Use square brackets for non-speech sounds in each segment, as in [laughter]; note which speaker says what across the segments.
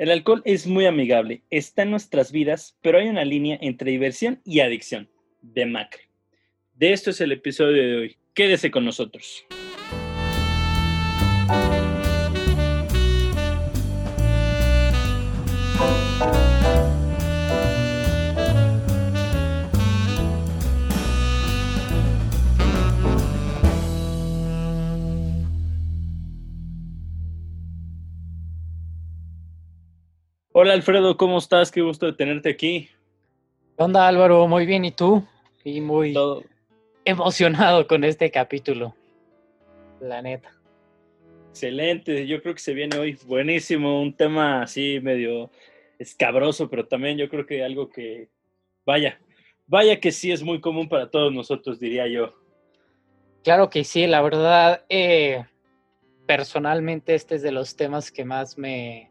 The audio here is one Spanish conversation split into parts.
Speaker 1: El alcohol es muy amigable, está en nuestras vidas, pero hay una línea entre diversión y adicción. De Macre. De esto es el episodio de hoy. Quédese con nosotros. Hola Alfredo, ¿cómo estás? Qué gusto de tenerte aquí.
Speaker 2: ¿Qué onda Álvaro? Muy bien, ¿y tú? Y muy emocionado con este capítulo. La neta.
Speaker 1: Excelente, yo creo que se viene hoy buenísimo, un tema así medio escabroso, pero también yo creo que algo que, vaya, vaya que sí es muy común para todos nosotros, diría yo.
Speaker 2: Claro que sí, la verdad, eh, personalmente este es de los temas que más me,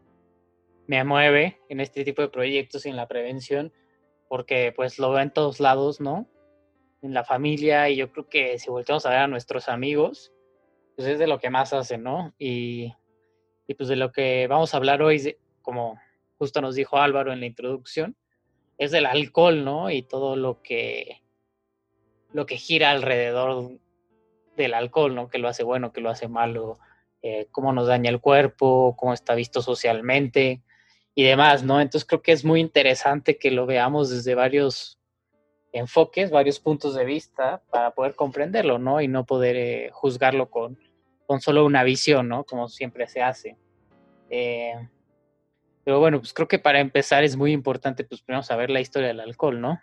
Speaker 2: me mueve en este tipo de proyectos y en la prevención, porque pues lo veo en todos lados, ¿no? En la familia y yo creo que si volteamos a ver a nuestros amigos, pues es de lo que más hacen, ¿no? Y, y pues de lo que vamos a hablar hoy, como justo nos dijo Álvaro en la introducción, es del alcohol, ¿no? Y todo lo que, lo que gira alrededor del alcohol, ¿no? Que lo hace bueno, que lo hace malo, eh, cómo nos daña el cuerpo, cómo está visto socialmente, y demás, ¿no? Entonces creo que es muy interesante que lo veamos desde varios enfoques, varios puntos de vista para poder comprenderlo, ¿no? Y no poder eh, juzgarlo con, con solo una visión, ¿no? Como siempre se hace. Eh, pero bueno, pues creo que para empezar es muy importante, pues primero saber la historia del alcohol, ¿no?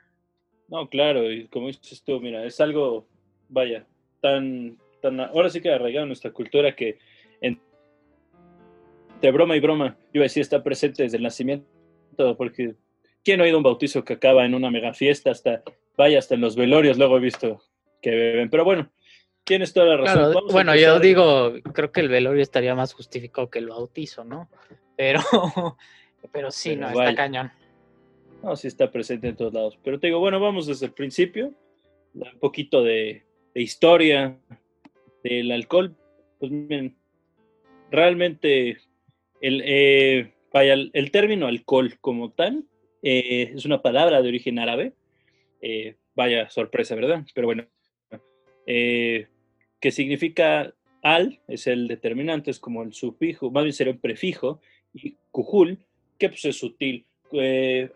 Speaker 1: No, claro, y como dices tú, mira, es algo, vaya, tan, tan, ahora sí que arraigado en nuestra cultura que de broma y broma, yo decía, está presente desde el nacimiento, porque ¿quién no ha ido a un bautizo que acaba en una mega fiesta? Hasta, vaya, hasta en los velorios luego he visto que beben. Pero bueno, tienes toda la razón.
Speaker 2: bueno, yo digo, creo que el velorio estaría más justificado que el bautizo, ¿no? Pero, [laughs] pero sí, no, está cañón.
Speaker 1: No, sí está presente en todos lados. Pero te digo, bueno, vamos desde el principio, un poquito de, de historia del alcohol. Pues miren, realmente el, eh, vaya, el, término alcohol como tal eh, es una palabra de origen árabe. Eh, vaya sorpresa, ¿verdad? Pero bueno, que significa al, es el determinante, es como el sufijo, más bien sería un prefijo, y cujul, que pues es sutil.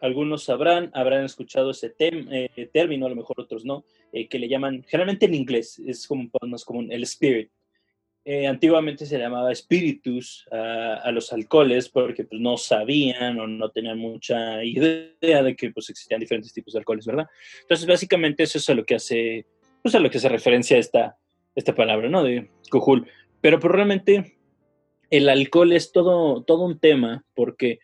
Speaker 1: algunos sabrán, habrán escuchado ese término, a lo mejor otros no, que le llaman, generalmente en inglés, es como más común, el spirit. Eh, antiguamente se llamaba spiritus a, los alcoholes porque pues, no sabían o no tenían mucha idea de que pues, existían diferentes tipos de alcoholes, ¿verdad? Entonces, básicamente eso es a lo que hace, pues, a lo que se referencia esta, esta palabra, ¿no? De cujul. Pero probablemente pues, el alcohol es todo, todo un tema porque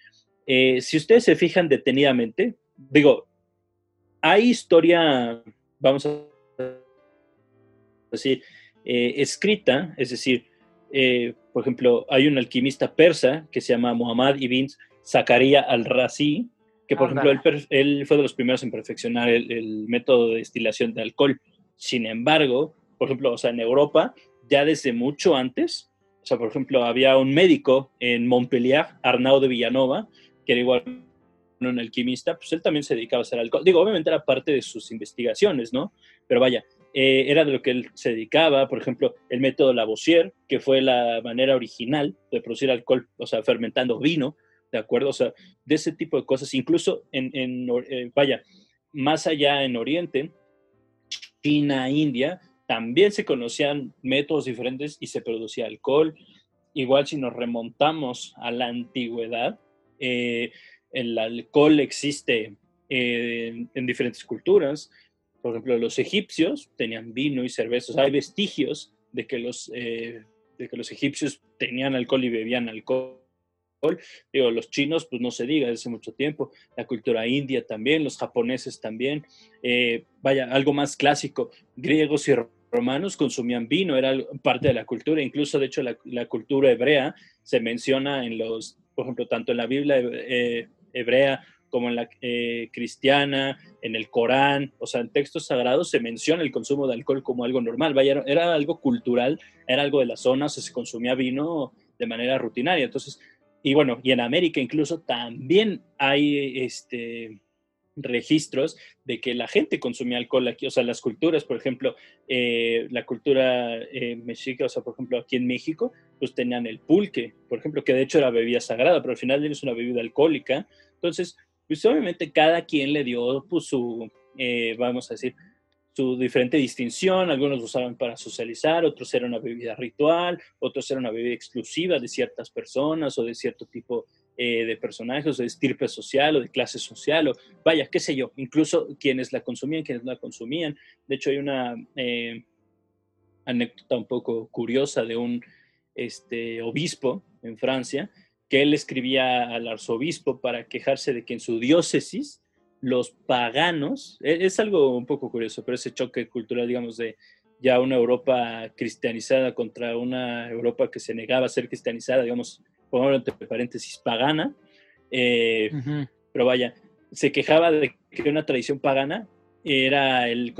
Speaker 1: eh, si ustedes se fijan detenidamente, digo, hay historia, vamos a decir, eh, escrita, es decir, eh, por ejemplo, hay un alquimista persa que se llama Muhammad ibn Zakaria al-Razi, que por ejemplo él, fue de los primeros en perfeccionar el, método de destilación de alcohol. Sin embargo, por ejemplo, o sea, en Europa, ya desde mucho antes, o sea, por ejemplo, había un médico en Montpellier, Arnaud de Villanova, que era igual un alquimista, pues él también se dedicaba a hacer alcohol. Digo, obviamente era parte de sus investigaciones, ¿no? Pero vaya, eh, era de lo que él se dedicaba, por ejemplo, el método Lavoisier, que fue la manera original de producir alcohol, o sea, fermentando vino, ¿de acuerdo? O sea, de ese tipo de cosas, incluso en, eh, vaya, más allá en Oriente, China, India, también se conocían métodos diferentes y se producía alcohol. Igual si nos remontamos a la antigüedad, eh, el alcohol existe en diferentes culturas, por ejemplo, los egipcios tenían vino y cervezas. Hay vestigios de que los, eh, de que los egipcios tenían alcohol y bebían alcohol. Digo, los chinos, pues no se diga, desde hace mucho tiempo. La cultura india también, los japoneses también. Eh, vaya, algo más clásico. Griegos y romanos consumían vino, era parte de la cultura. Incluso, de hecho, la, cultura hebrea se menciona en los, por ejemplo, tanto en la Biblia eh, hebrea como en la eh, cristiana, en el Corán, o sea, en textos sagrados se menciona el consumo de alcohol como algo normal, vaya, era algo cultural, era algo de la zona, o sea, se consumía vino de manera rutinaria. Entonces, y bueno, y en América incluso también hay este, registros de que la gente consumía alcohol aquí, o sea, las culturas, por ejemplo, eh, la cultura eh, mexica, o sea, por ejemplo, aquí en México, pues tenían el pulque, por ejemplo, que de hecho era bebida sagrada, pero al final es una bebida alcohólica. Entonces, pues obviamente cada quien le dio pues, su, eh, vamos a decir, su diferente distinción, algunos usaban para socializar, otros era una bebida ritual, otros era una bebida exclusiva de ciertas personas o de cierto tipo eh, de personajes, o de estirpe social o de clase social, o vaya, qué sé yo, incluso quienes la consumían, quienes no la consumían. De hecho, hay una eh, anécdota un poco curiosa de un este, obispo en Francia, que él escribía al arzobispo para quejarse de que en su diócesis los paganos, e, es, algo un poco curioso, pero ese choque cultural, digamos, de ya una Europa cristianizada contra una Europa que se negaba a ser cristianizada, digamos, pongámoslo entre paréntesis, pagana, eh, pero vaya, se quejaba de que una tradición pagana era el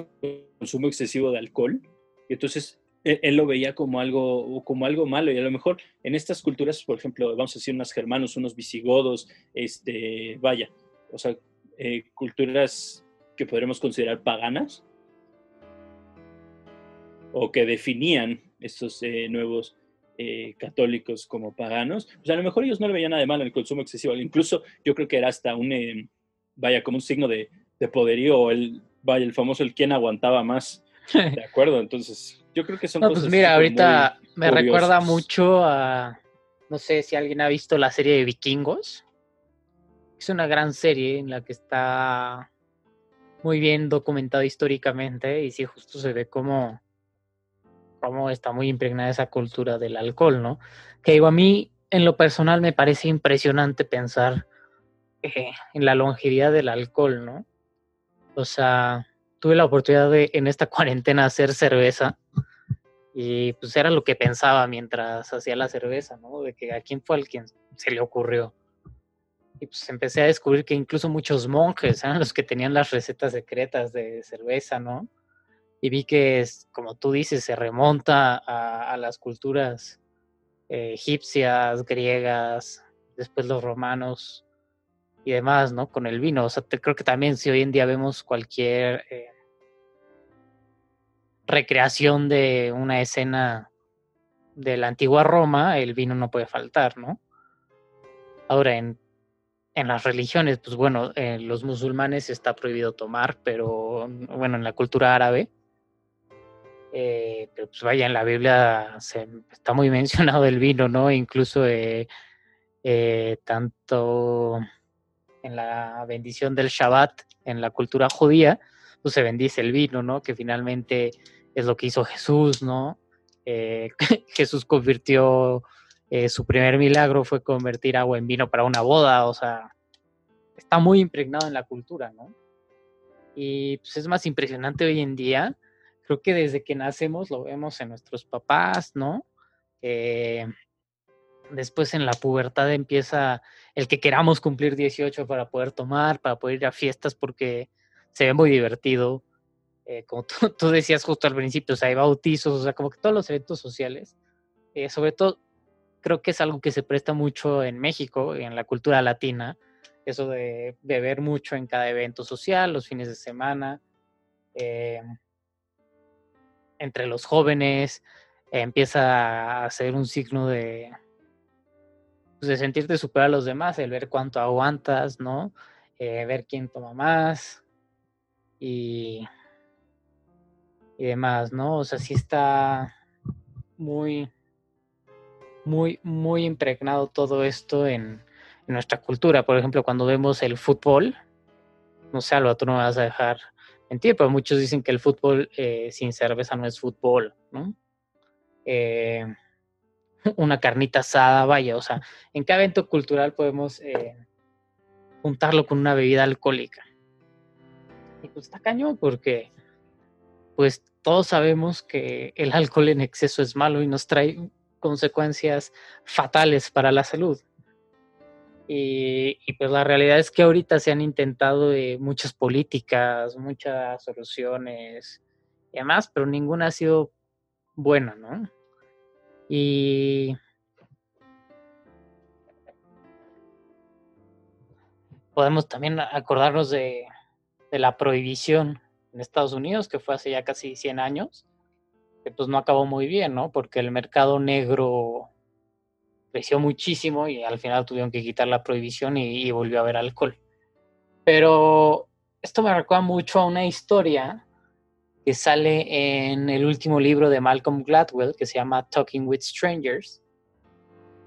Speaker 1: consumo excesivo de alcohol, y entonces e, él, lo veía como algo, como algo malo, y a lo mejor en estas culturas, por ejemplo, vamos a decir unos germanos, unos visigodos, este, vaya, o sea, eh, culturas que podremos considerar paganas, o que definían estos eh, nuevos eh, católicos como paganos, pues a lo mejor ellos no le veían nada de malo en el consumo excesivo. Incluso yo creo que era hasta un, eh, vaya, como un signo de, poderío, o el, vaya, el famoso el quien aguantaba más. [laughs] De acuerdo, entonces yo creo que son
Speaker 2: no, Pues mira, ahorita me recuerda mucho a, no sé si alguien ha visto la serie de Vikingos. Es una gran serie en la que está muy bien documentado históricamente y sí, justo se ve como cómo está muy impregnada esa cultura del alcohol, ¿no? Que digo, a mí en lo personal me parece impresionante pensar eh, en la longevidad del alcohol, ¿no? O sea, tuve la oportunidad de en esta [laughs] cuarentena hacer cerveza y pues era lo que pensaba mientras hacía la cerveza, ¿no? De que a quién fue al quien se le ocurrió. Y pues empecé a descubrir que incluso muchos monjes eran los que tenían las recetas secretas de cerveza, ¿no? y vi que, es, como tú dices, se remonta a, las culturas eh, egipcias, griegas, después los romanos y demás, ¿no? Con el vino. O sea, creo que también si hoy en día vemos cualquier eh, recreación de una escena de la antigua Roma, el vino no puede faltar, ¿no? Ahora, en, en las religiones, pues bueno, en los musulmanes está prohibido tomar, pero bueno, en la cultura árabe, eh, pero pues vaya, en la Biblia se, está muy [laughs] mencionado el vino, ¿no? Incluso eh, eh, tanto en la bendición del Shabbat, en la cultura judía, pues se bendice el vino, ¿no? Que finalmente es lo que hizo Jesús, ¿no? [laughs] Jesús convirtió, su primer milagro fue convertir agua en vino para una boda, o sea, está muy impregnado en la cultura, ¿no? Y pues es más impresionante hoy en día creo que desde que nacemos lo vemos en nuestros papás, ¿no? Eh, después en la pubertad empieza el que queramos cumplir 18 para poder tomar, para poder ir a fiestas porque se ve muy divertido. Eh, como [laughs] tú, decías justo al principio, o sea, hay bautizos, o sea, como que todos los eventos sociales, eh, sobre todo creo que es algo que se presta mucho en México, en la cultura latina, eso de beber mucho en cada evento social, los fines de semana entre los jóvenes, empieza a ser un signo de, pues, de sentirte superar a los demás, el ver cuánto aguantas, ¿no? Eh, ver quién toma más y, y demás, ¿no? O sea, sí está muy, muy, muy impregnado todo esto en, nuestra cultura. Por ejemplo, cuando vemos el fútbol, no sé, Alba, tú no vas a dejar Entiendo, pero muchos dicen que el fútbol eh, sin cerveza no es fútbol, ¿no? Eh, una carnita asada, vaya, o sea, en cada evento cultural podemos eh, juntarlo con una bebida alcohólica. Y pues está cañón porque, pues todos sabemos que el alcohol en exceso es malo y nos trae consecuencias fatales para la salud. Y, pues la realidad es que ahorita se han intentado eh, muchas políticas, muchas soluciones y demás, pero ninguna ha sido buena, ¿no? Y, podemos también acordarnos de, de la prohibición en Estados Unidos, que fue hace ya casi 100 años, que pues no acabó muy bien, ¿no? Porque el mercado negro creció muchísimo y al final tuvieron que quitar la prohibición y, volvió a haber alcohol. Pero esto me recuerda mucho a una historia que sale en el último libro de Malcolm Gladwell, que se llama Talking with Strangers,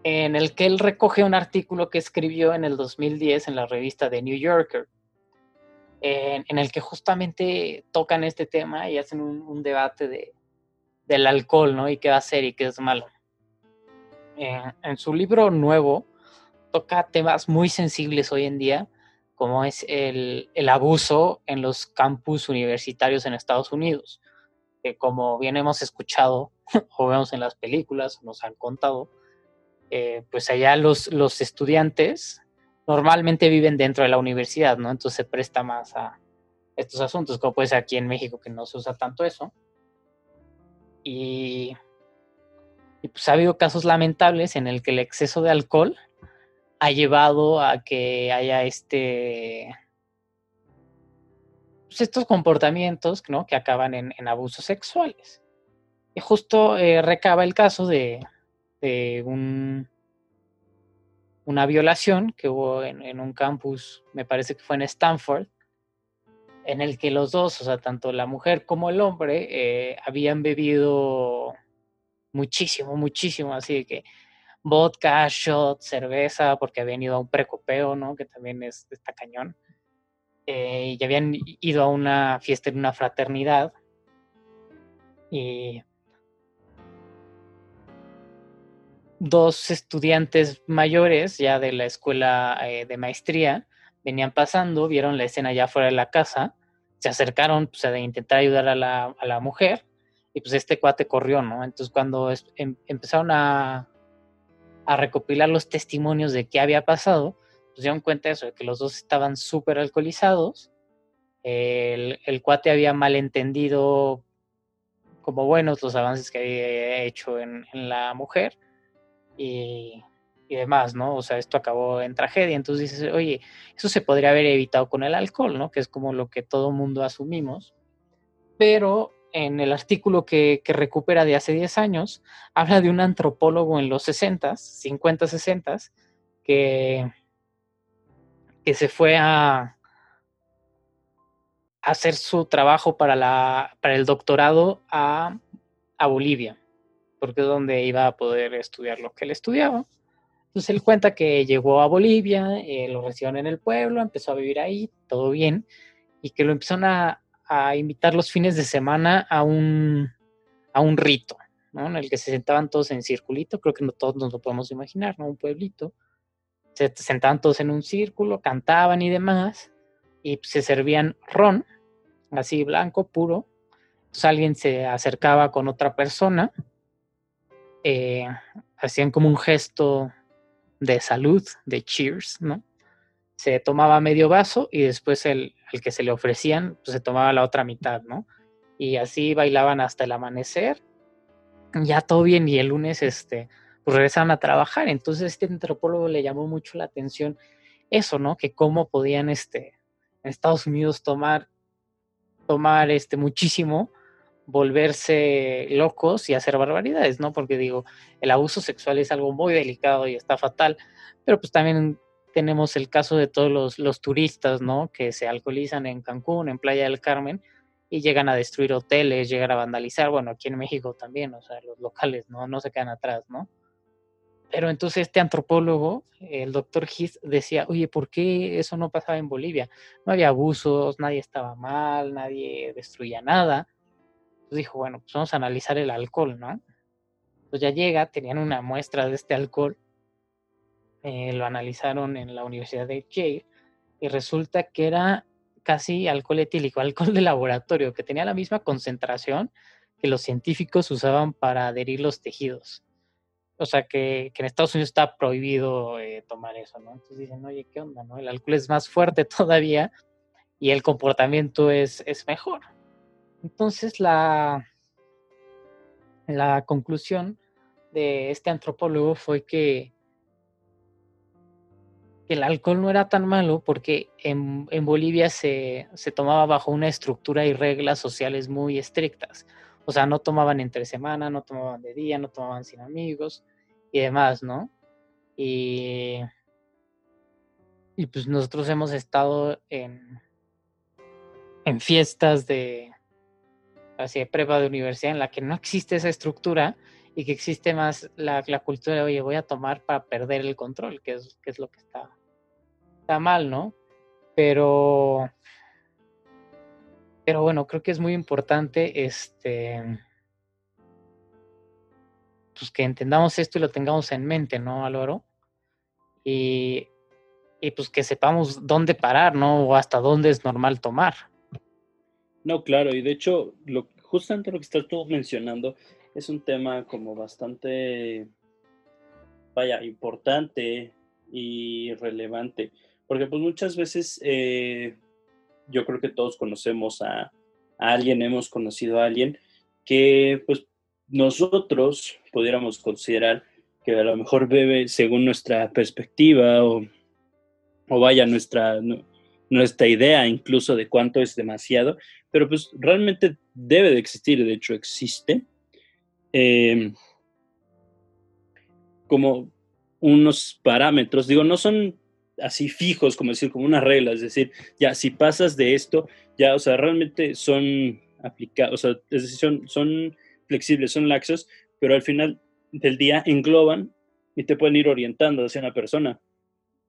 Speaker 2: en el que él recoge un artículo que escribió en el 2010 en la revista The New Yorker, en, el que justamente tocan este tema y hacen un, debate de, del alcohol, ¿no? Y qué va a ser y qué es malo. en su libro nuevo toca temas muy sensibles hoy en día, como es el, el abuso en los campus universitarios en Estados Unidos, que como bien hemos escuchado [laughs] o vemos en las películas, nos han contado, eh, pues allá los, los estudiantes normalmente viven dentro de la universidad, ¿no? Entonces se presta más a estos asuntos, como puede ser aquí en México que no se usa tanto eso. Y, pues ha habido casos lamentables en el que el exceso de alcohol ha llevado a que haya este pues estos comportamientos ¿no? que acaban en, abusos sexuales. Y justo eh, recaba el caso de, de un, una violación que hubo en, un campus, me parece que fue en Stanford, en el que los dos, o sea, tanto la mujer como el hombre, eh, habían bebido muchísimo, muchísimo, así que vodka, shot, cerveza, porque habían ido a un precopeo, ¿no? Que también es, está cañón. Eh, y habían ido a una fiesta en una fraternidad. Y dos estudiantes mayores ya de la escuela eh, de maestría venían pasando, vieron la escena ya fuera de la casa, se acercaron pues, a intentar ayudar a la, a la, mujer y pues este cuate corrió, ¿no? Entonces cuando em, empezaron a, a, recopilar los testimonios de qué había pasado, pues dieron cuenta de eso, de que los dos estaban súper alcoholizados, el, el, cuate había malentendido como buenos los avances que había hecho en, en la mujer, y, demás, ¿no? O sea, esto acabó en tragedia. Entonces dices, oye, eso se podría haber evitado con el alcohol, ¿no? Que es como lo que todo mundo asumimos. Pero en el artículo que, recupera de hace 10 años, habla de un antropólogo en los 60, 50, 60, que, que se fue a, hacer su trabajo para, la, para el doctorado a, a Bolivia porque es donde iba a poder estudiar lo que él estudiaba. Entonces él cuenta que llegó a Bolivia, eh, lo recibieron en el pueblo, empezó a vivir ahí, todo bien, y que lo empezaron a, invitar los fines de semana a un, a un rito, ¿no? En el que se sentaban todos en circulito, creo que no todos nos lo podemos imaginar, ¿no? Un pueblito. Se sentaban todos en un círculo, cantaban y demás, y se servían ron, así blanco, puro. Alguien se acercaba con otra persona eh, hacían como un gesto de salud, de cheers, ¿no? Se tomaba medio vaso y después el, que se le ofrecían, pues se tomaba la otra mitad, ¿no? Y así bailaban hasta el amanecer. Ya todo bien y el lunes, este, pues regresaban a trabajar. Entonces este antropólogo le llamó mucho la atención eso, ¿no? Que cómo podían, este, en Estados Unidos tomar, tomar, este, muchísimo volverse locos y hacer barbaridades, ¿no? Porque digo, el abuso sexual es algo muy delicado y está fatal, pero pues también tenemos el caso de todos los, turistas, ¿no? Que se alcoholizan en Cancún, en Playa del Carmen, y llegan a destruir hoteles, llegan a vandalizar, bueno, aquí en México también, o sea, los locales, ¿no? No se quedan atrás, ¿no? Pero entonces este antropólogo, el doctor Heath, decía, oye, ¿por qué eso no pasaba en Bolivia? No había abusos, nadie estaba mal, nadie destruía nada dijo, bueno, pues vamos a analizar el alcohol, ¿no? Pues ya llega, tenían una muestra de este alcohol, eh, lo analizaron en la Universidad de Yale y resulta que era casi alcohol etílico, [laughs] alcohol de laboratorio, que tenía la misma concentración que los científicos usaban para adherir los tejidos. O sea, que, en Estados Unidos está prohibido eh, tomar eso, ¿no? Entonces dicen, oye, ¿qué onda, no? El alcohol es más fuerte [laughs] todavía y el comportamiento es, es mejor. Entonces la, la conclusión de este antropólogo fue que, el alcohol no era tan malo porque en, Bolivia se, se, tomaba bajo una estructura y reglas sociales muy estrictas. O sea, no tomaban entre semana, no tomaban de día, no tomaban sin amigos y demás, ¿no? Y, y pues nosotros hemos estado en, en fiestas de, así de prueba de universidad en la que no existe esa estructura y que existe más la, la cultura de, oye, voy a tomar para perder el control, que es, que es lo que está mal, ¿no? Pero, pero bueno, creo que es muy importante este, pues que entendamos esto y lo tengamos en mente, ¿no, Álvaro? Y, y pues que sepamos dónde parar, ¿no? O hasta dónde es normal tomar.
Speaker 1: No, claro, y de hecho, lo, justamente lo que estás tú mencionando es un tema como bastante, vaya, importante y relevante. Porque pues muchas veces eh, yo creo que todos conocemos a, alguien, hemos conocido a alguien que pues nosotros pudiéramos considerar que a lo mejor bebe según nuestra perspectiva o, vaya nuestra, nuestra idea incluso de cuánto es demasiado, pero pues realmente debe de existir, de hecho existe, eh, como unos parámetros, digo, no son así fijos, como decir, como una regla, es decir, ya si pasas de esto, ya, o sea, realmente son aplicados, o sea, es decir, son, son flexibles, son laxos, pero al final del día engloban y te pueden ir orientando hacia una persona.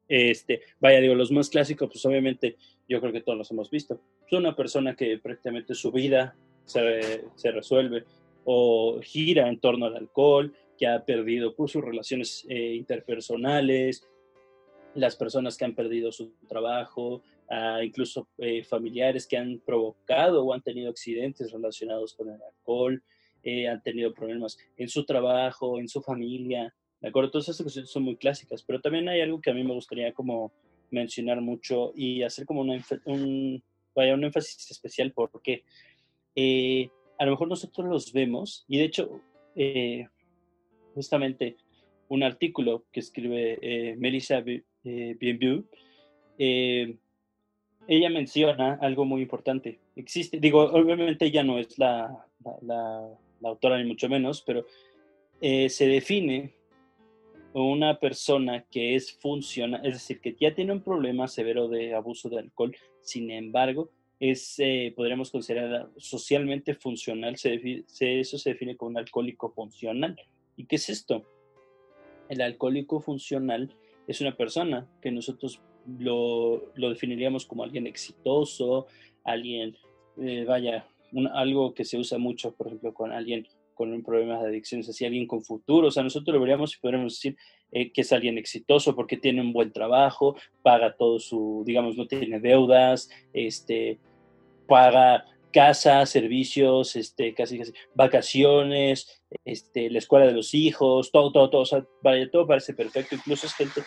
Speaker 1: Este, vaya, digo, los más clásicos, pues obviamente yo creo que todos los hemos visto. Es una persona que prácticamente su vida se, se resuelve o gira en torno al alcohol, que ha perdido pues, sus relaciones eh, interpersonales, las personas que han perdido su trabajo, incluso eh, familiares que han provocado o han tenido accidentes relacionados con el alcohol, eh, han tenido problemas en su trabajo, en su familia, ¿de acuerdo? Todas esas cosas son muy clásicas, pero también hay algo que a mí me gustaría como mencionar mucho y hacer como un, vaya, un énfasis especial porque eh, a lo mejor nosotros los vemos y de hecho justamente un artículo que escribe eh, Melissa eh, Bienview, eh, ella menciona algo muy importante. Existe, digo, obviamente ella no es la, la, autora ni mucho menos, pero eh, se define una persona que es funcional, es decir, que ya tiene un problema severo de abuso de alcohol, sin embargo, es, podríamos considerar socialmente funcional, se, eso se define como un alcohólico funcional. ¿Y qué es esto? El alcohólico funcional es una persona que nosotros lo, definiríamos como alguien exitoso, alguien, eh, vaya, algo que se usa mucho, por ejemplo, con alguien con un problema de adicciones, así alguien con futuro, o sea, nosotros lo veríamos y podríamos decir eh, que es alguien exitoso porque tiene un buen trabajo, paga todo su, digamos, no tiene deudas, este, paga casa, servicios, este, casi, casi, vacaciones, este, la escuela de los hijos, todo, todo, todo, vaya, todo parece perfecto, incluso es gente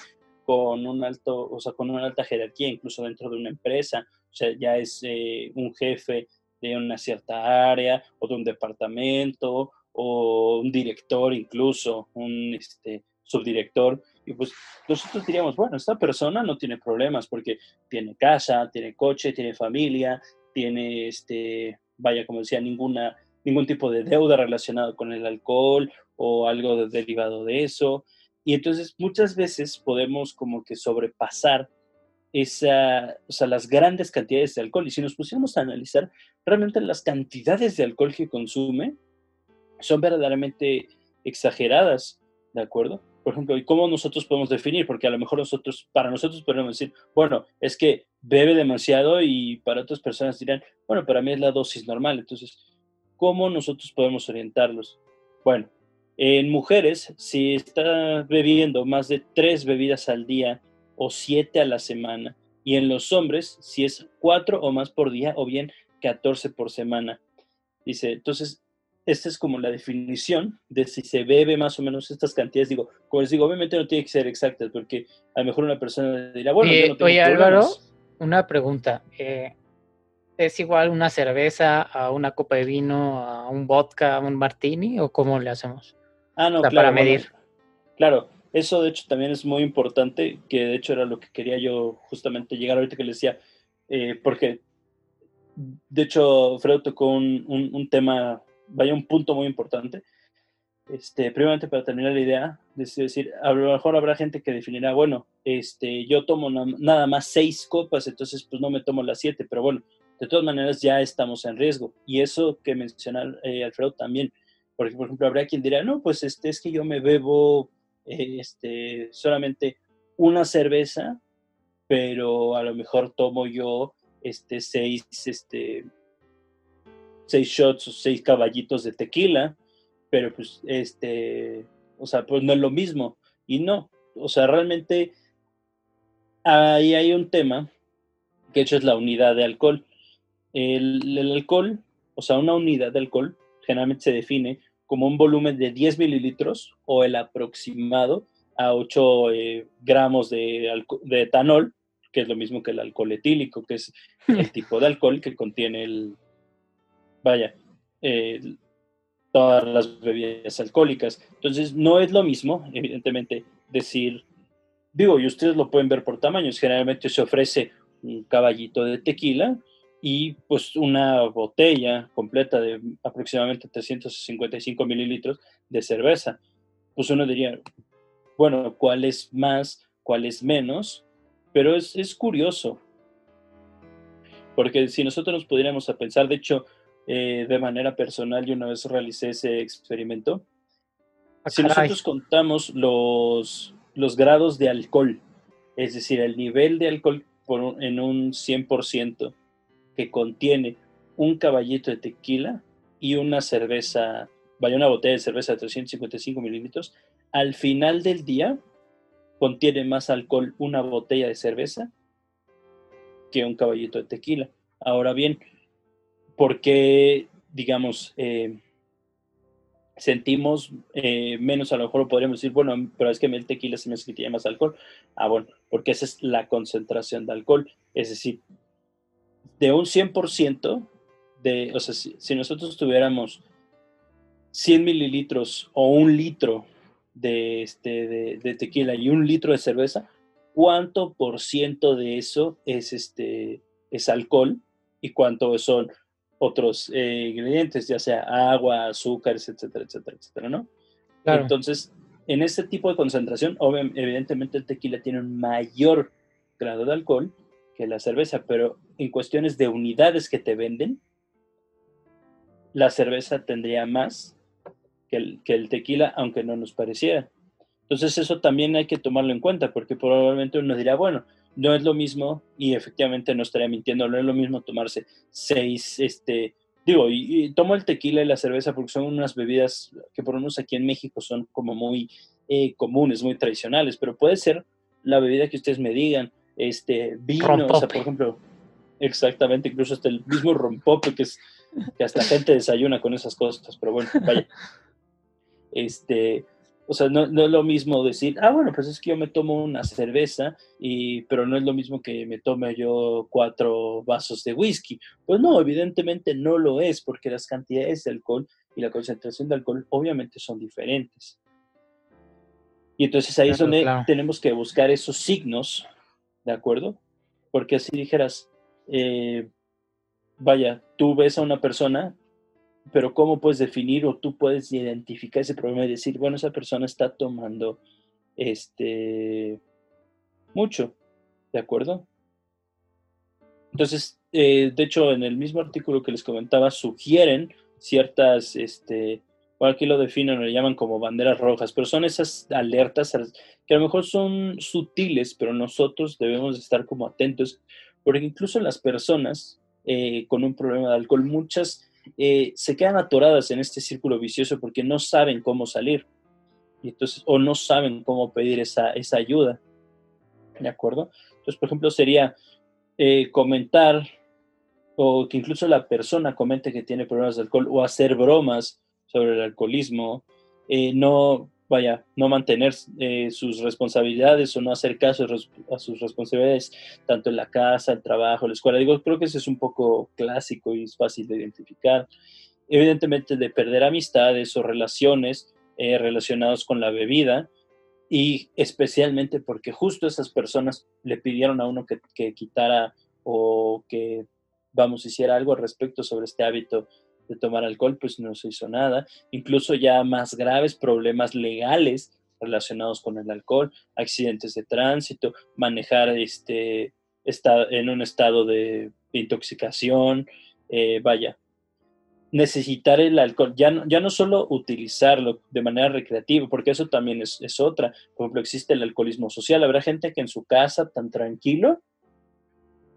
Speaker 1: con un alto, o sea, con una alta jerarquía, incluso dentro de una empresa, o sea, ya es eh, un jefe de una cierta área o de un departamento o un director incluso, un este, subdirector, y pues nosotros diríamos, bueno, esta persona no tiene problemas porque tiene casa, tiene coche, tiene familia, tiene, este, vaya, como decía, ninguna, ningún tipo de deuda relacionada con el alcohol o algo derivado de eso. Y entonces muchas veces podemos como que sobrepasar esa, o sea, las grandes cantidades de alcohol. Y si nos pusiéramos a analizar, realmente las cantidades de alcohol que consume son verdaderamente exageradas, ¿de acuerdo? por ejemplo, ¿y cómo nosotros podemos definir? Porque a lo mejor nosotros, para nosotros podemos decir, bueno, es que bebe demasiado y para otras personas dirán, bueno, para mí es la dosis normal. Entonces, ¿cómo nosotros podemos orientarlos? Bueno, en mujeres, si está bebiendo más de tres bebidas al día o siete a la semana, y en los hombres, si es cuatro o más por día o bien 14 por semana. Dice, entonces, esta es como la definición de si se bebe más o menos estas cantidades. Digo, como les digo, obviamente no tiene que ser exactas, porque a lo mejor una persona dirá, bueno, yo no tengo
Speaker 2: oye Álvaro, una pregunta. Eh, ¿Es igual una cerveza a una copa de vino, a un vodka, a un martini, o cómo le hacemos?
Speaker 1: Ah, no,
Speaker 2: claro. Para medir.
Speaker 1: claro, eso de hecho también es muy importante, que de hecho era lo que quería yo justamente llegar ahorita que le decía, eh, porque de hecho Freud tocó un, un, tema, vaya un punto muy importante. Este, primeramente para terminar la idea, es decir, a lo mejor habrá gente que definirá, bueno, este, yo tomo nada más seis copas, entonces pues no me tomo las siete, pero bueno, de todas maneras ya estamos en riesgo. Y eso que menciona eh, Alfredo también, por ejemplo habrá quien dirá, no, pues este, es que yo me bebo este, solamente una cerveza, pero a lo mejor tomo yo este, seis, este, seis shots o seis caballitos de tequila, pero pues, este, o sea, pues no es lo mismo. Y no, o sea, realmente ahí hay un tema, que hecho es la unidad de alcohol. El, alcohol, o sea, una unidad de alcohol generalmente se define como un volumen de 10 mililitros o el aproximado a 8 eh, gramos de, de, etanol, que es lo mismo que el alcohol etílico, que es el tipo de alcohol que contiene el, vaya, todas las bebidas alcohólicas. Entonces, no es lo mismo, evidentemente, decir, digo, y ustedes lo pueden ver por tamaños, generalmente se ofrece un caballito de tequila, y pues una botella completa de aproximadamente 355 mililitros de cerveza. Pues uno diría, bueno, ¿cuál es más, cuál es menos? Pero es, es curioso, porque si nosotros nos pudiéramos a pensar, de hecho, eh, de manera personal, yo una vez realicé ese experimento, ah, si nosotros contamos los, los grados de alcohol, es decir, el nivel de alcohol por en un 100%, que contiene un caballito de tequila y una cerveza, vaya, una botella de cerveza de 355 mililitros, al final del día contiene más alcohol una botella de cerveza que un caballito de tequila. Ahora bien, ¿por qué, digamos, eh, sentimos eh, menos, a lo mejor podríamos decir, bueno, pero es que el tequila se me tiene más alcohol. Ah, bueno, porque esa es la concentración de alcohol. Es decir, de un 100%, de, o sea, si, nosotros tuviéramos 100 mililitros o un litro de, este, de, tequila y un litro de cerveza, ¿cuánto por ciento de eso es, este, es alcohol y cuánto son otros eh, ingredientes, ya sea agua, azúcares, etcétera, etcétera, etcétera, ¿no? Entonces, en este tipo de concentración, evidentemente el tequila tiene un mayor grado de alcohol que la cerveza, pero en cuestiones de unidades que te venden, la cerveza tendría más que el, que el tequila, aunque no nos pareciera. Entonces eso también hay que tomarlo en cuenta, porque probablemente uno dirá, bueno, no es lo mismo, y efectivamente no estaría mintiendo, no es lo mismo tomarse seis, este, digo, y, tomo el tequila y la cerveza porque son unas bebidas que por lo menos aquí en México son como muy eh, comunes, muy tradicionales, pero puede ser la bebida que ustedes me digan, este, vino, o sea, por ejemplo, exactamente, incluso hasta el mismo rompope, que es que hasta gente desayuna con esas cosas, pero bueno, vaya. Este, o sea, no, no, es lo mismo decir, ah, bueno, pues es que yo me tomo una cerveza, y, pero no es lo mismo que me tome yo cuatro vasos de whisky. Pues no, evidentemente no lo es, porque las cantidades de alcohol y la concentración de alcohol obviamente son diferentes. Y entonces ahí es donde tenemos que buscar esos signos ¿de acuerdo? Porque así dijeras, eh, vaya, tú ves a una persona, pero ¿cómo puedes definir o tú puedes identificar ese problema y decir, bueno, esa persona está tomando este mucho, ¿de acuerdo? Entonces, eh, de hecho, en el mismo artículo que les comentaba, sugieren ciertas este, aquí lo definen o le llaman como banderas rojas, pero son esas alertas que a lo mejor son sutiles, pero nosotros debemos estar como atentos, porque incluso las personas eh, con un problema de alcohol, muchas eh, se quedan atoradas en este círculo vicioso porque no saben cómo salir, y entonces, o no saben cómo pedir esa, esa ayuda, ¿de acuerdo? Entonces, por ejemplo, sería eh, comentar o que incluso la persona comente que tiene problemas de alcohol o hacer bromas sobre el alcoholismo, eh, no, vaya, no mantener eh, sus responsabilidades o no hacer caso a sus responsabilidades, tanto en la casa, el trabajo, la escuela. Digo, creo que eso es un poco clásico y es fácil de identificar. Evidentemente, de perder amistades o relaciones eh, relacionadas con la bebida. y especialmente porque justo esas personas le pidieron a uno que, que quitara o que, vamos, hiciera algo al respecto sobre este hábito de tomar alcohol, pues no se hizo nada. Incluso ya más graves problemas legales relacionados con el alcohol, accidentes de tránsito, manejar este, está en un estado de intoxicación, eh, vaya, necesitar el alcohol, ya no, ya no solo utilizarlo de manera recreativa, porque eso también es, es, otra. Por ejemplo, existe el alcoholismo social. Habrá gente que en su casa, tan tranquilo,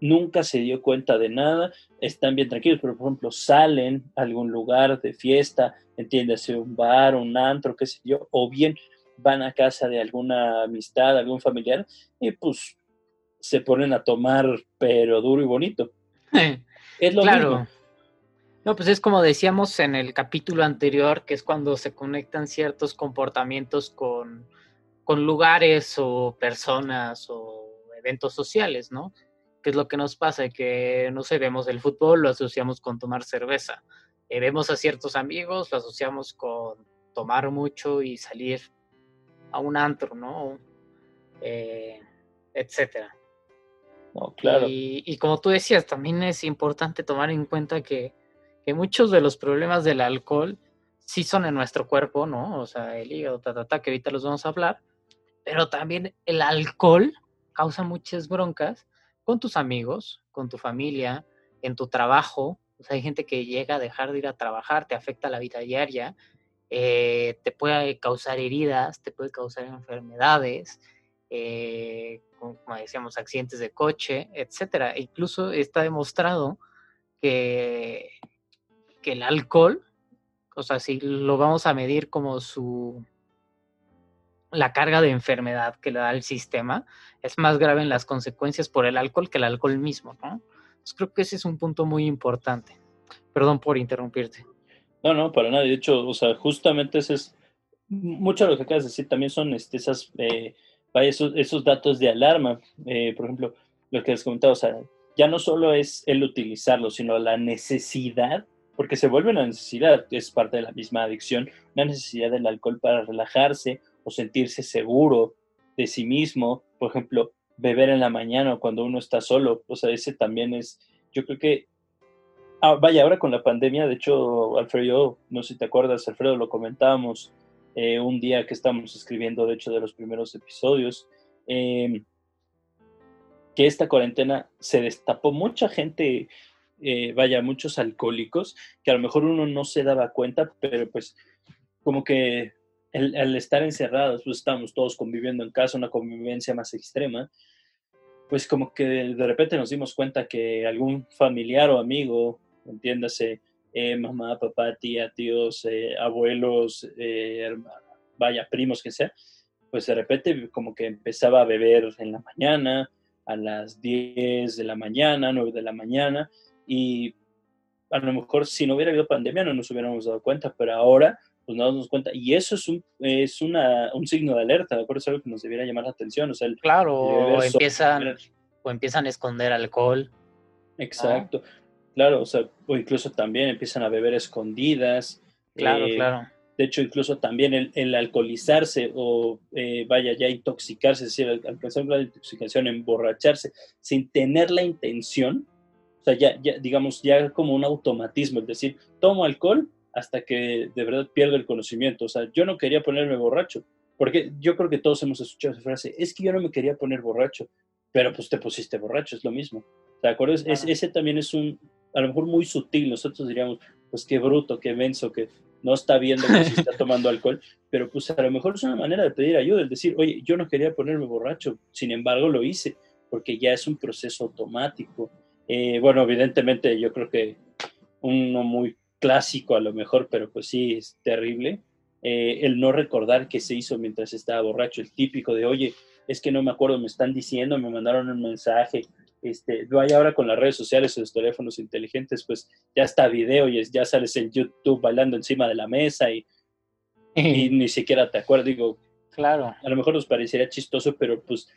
Speaker 1: nunca se dio cuenta de nada, están bien tranquilos, pero por ejemplo, salen a algún lugar de fiesta, entiéndase, un bar, un antro, qué sé yo, o bien van a casa de alguna amistad, algún familiar, y pues se ponen a tomar, pero duro y bonito. [laughs]
Speaker 2: es lo claro. No, pues es como decíamos en el capítulo anterior, que es cuando se conectan ciertos comportamientos con, con lugares o personas o eventos sociales, ¿no? ¿Qué es lo que nos pasa? Que, no sé, vemos el fútbol, lo asociamos con tomar cerveza. Eh, vemos a ciertos amigos, lo asociamos con tomar mucho y salir a un antro, ¿no? Eh, etcétera.
Speaker 1: claro.
Speaker 2: Y, como tú decías, también es importante tomar en cuenta que, muchos de los problemas del alcohol sí son en nuestro cuerpo, ¿no? O sea, el hígado, ta, ta, ta, que ahorita los vamos a hablar, pero también el alcohol causa muchas broncas con tus amigos, con tu familia, en tu trabajo. Hay gente que llega a dejar de ir a trabajar, te afecta la vida diaria, eh, te puede causar heridas, te puede causar enfermedades, eh, como, decíamos, accidentes de coche, etcétera. Incluso está demostrado que, que el alcohol, o sea, si lo vamos a medir como su la carga de enfermedad que le da el sistema, es más grave en las consecuencias por el alcohol que el alcohol mismo, ¿no? creo que ese es un punto muy importante. Perdón por interrumpirte.
Speaker 1: No, no, para nada. De hecho, o sea, justamente ese es, mucho de lo que acabas de decir también son este, esas, eh, esos, esos, datos de alarma. Eh, por ejemplo, lo que les comentaba, o sea, ya no solo es el utilizarlo, sino la necesidad, porque se vuelve una necesidad, es parte de la misma adicción, la necesidad del alcohol para relajarse o sentirse seguro de sí mismo. Por ejemplo, beber en la mañana cuando uno está solo, o sea, ese también es, yo creo que Ah, vaya, ahora con la pandemia, de hecho, Alfredo, no sé si te acuerdas, Alfredo, lo comentábamos eh, un día que estábamos escribiendo, de hecho, de los primeros episodios, em, que esta cuarentena se destapó mucha gente, eh, vaya, muchos alcohólicos, que a lo mejor uno no se daba cuenta, pero pues como que al estar encerrados, pues estamos todos conviviendo en casa, una convivencia más extrema, pues como que de repente nos dimos cuenta que algún familiar o amigo entiéndase, eh, mamá, papá, tía, tíos, eh, abuelos, eh, vaya, primos, que sea, pues de repente como que empezaba a beber en la mañana, a las 10 de la mañana, 9 de la mañana, y a lo mejor si no hubiera habido pandemia no nos hubiéramos dado cuenta, pero ahora pues nos damos cuenta, y eso es un, es una, un signo de alerta, ¿de acuerdo? Es algo que nos debiera llamar la atención, o sea,
Speaker 2: claro, o empiezan, o empiezan a esconder alcohol.
Speaker 1: Exacto. Claro, o sea, o incluso también empiezan a beber escondidas.
Speaker 2: Claro, eh, claro.
Speaker 1: De hecho, incluso también el, alcoholizarse o eh, vaya ya intoxicarse, es decir, alcanzar la intoxicación, emborracharse sin tener la intención, o sea, ya, ya, digamos, ya como un automatismo, es decir, tomo alcohol hasta que de verdad pierdo el conocimiento. O sea, yo no quería ponerme borracho, porque yo creo que todos hemos escuchado esa frase, es que yo no me quería poner borracho, pero pues te pusiste borracho, es lo mismo. ¿Te acuerdas? ese también es un, a lo mejor muy sutil, nosotros diríamos, pues qué bruto, qué menso, que no está viendo que se está tomando [laughs] alcohol, pero pues a lo mejor es una manera de pedir ayuda, es decir, oye, yo no quería ponerme borracho, sin embargo lo hice, porque ya es un proceso automático. Eh, bueno, evidentemente yo creo que uno muy clásico a lo mejor, pero pues sí, es terrible, eh, el no recordar qué se hizo mientras estaba borracho, el típico de, oye, es que no me acuerdo, me están diciendo, me mandaron un mensaje, este, hay ahora con las redes sociales y los teléfonos inteligentes, pues ya está video y ya sales en YouTube bailando encima de la mesa y, [laughs] ni siquiera te acuerdas. Digo,
Speaker 2: claro.
Speaker 1: A lo mejor nos parecería chistoso, pero pues